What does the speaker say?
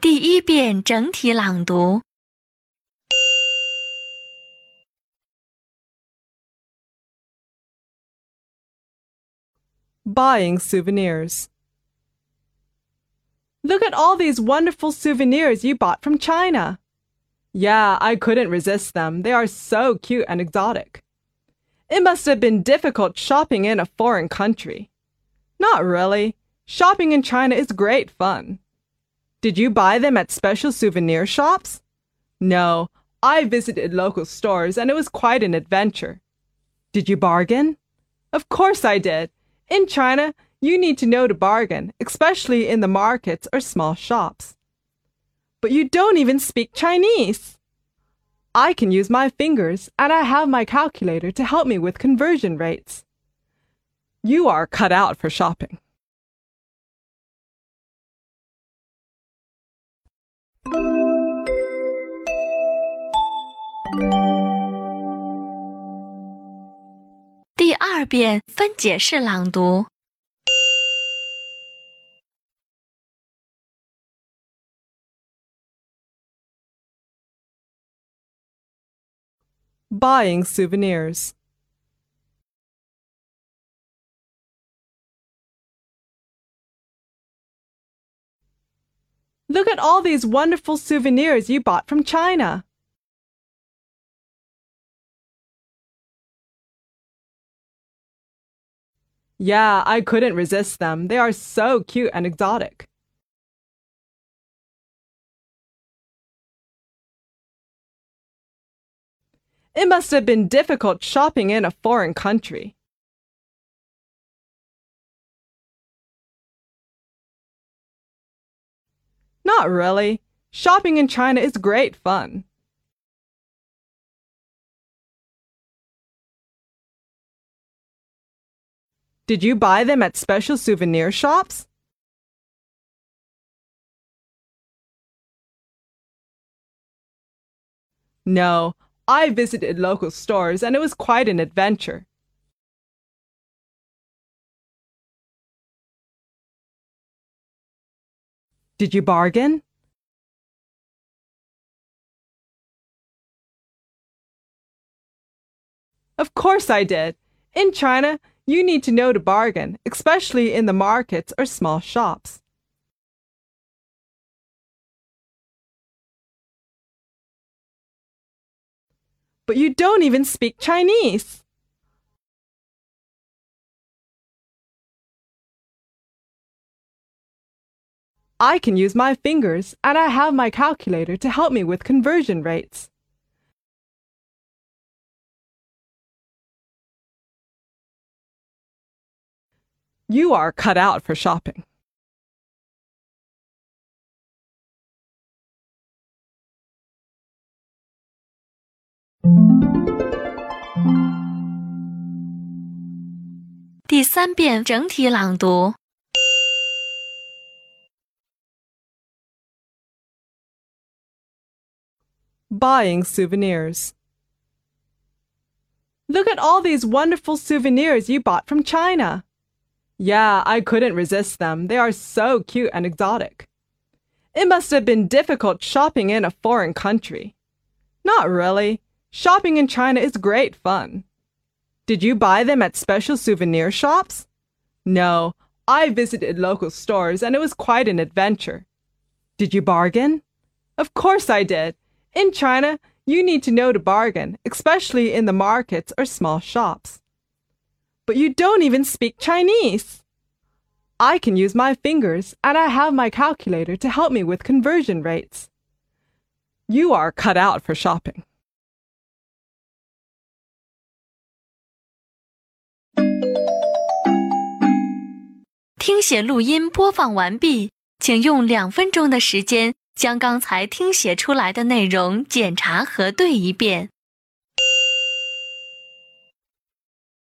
第一遍整体朗读。 Buying souvenirs. Look at all these wonderful souvenirs you bought from China. Yeah, I couldn't resist them. They are so cute and exotic. It must have been difficult shopping in a foreign country. Not really. Shopping in China is great fun. Did you buy them at special souvenir shops? No, I visited local stores and it was quite an adventure. Did you bargain? Of course I did. In China, you need to know to bargain, especially in the markets or small shops. But you don't even speak Chinese. I can use my fingers, and I have my calculator to help me with conversion rates. You are cut out for shopping. 二遍分解式朗读。 Buying souvenirs. Look at all these wonderful souvenirs you bought from China. Yeah, I couldn't resist them. They are so cute and exotic. It must have been difficult shopping in a foreign country. Not really. Shopping in China is great fun. Did you buy them at special souvenir shops? No, I visited local stores and it was quite an adventure. Did you bargain? Of course I did. In China, you need to know to bargain, especially in the markets or small shops. But you don't even speak Chinese. I can use my fingers, and I have my calculator to help me with conversion rates. You are cut out for shopping. Buying souvenirs. Look at all these wonderful souvenirs you bought from China. Yeah, I couldn't resist them. They are so cute and exotic. It must have been difficult shopping in a foreign country. Not really. Shopping in China is great fun. Did you buy them at special souvenir shops? No, I visited local stores and it was quite an adventure. Did you bargain? Of course I did. In China, you need to know to bargain, especially in the markets or small shops. But you don't even speak Chinese. I can use my fingers, and I have my calculator to help me with conversion rates. You are cut out for shopping.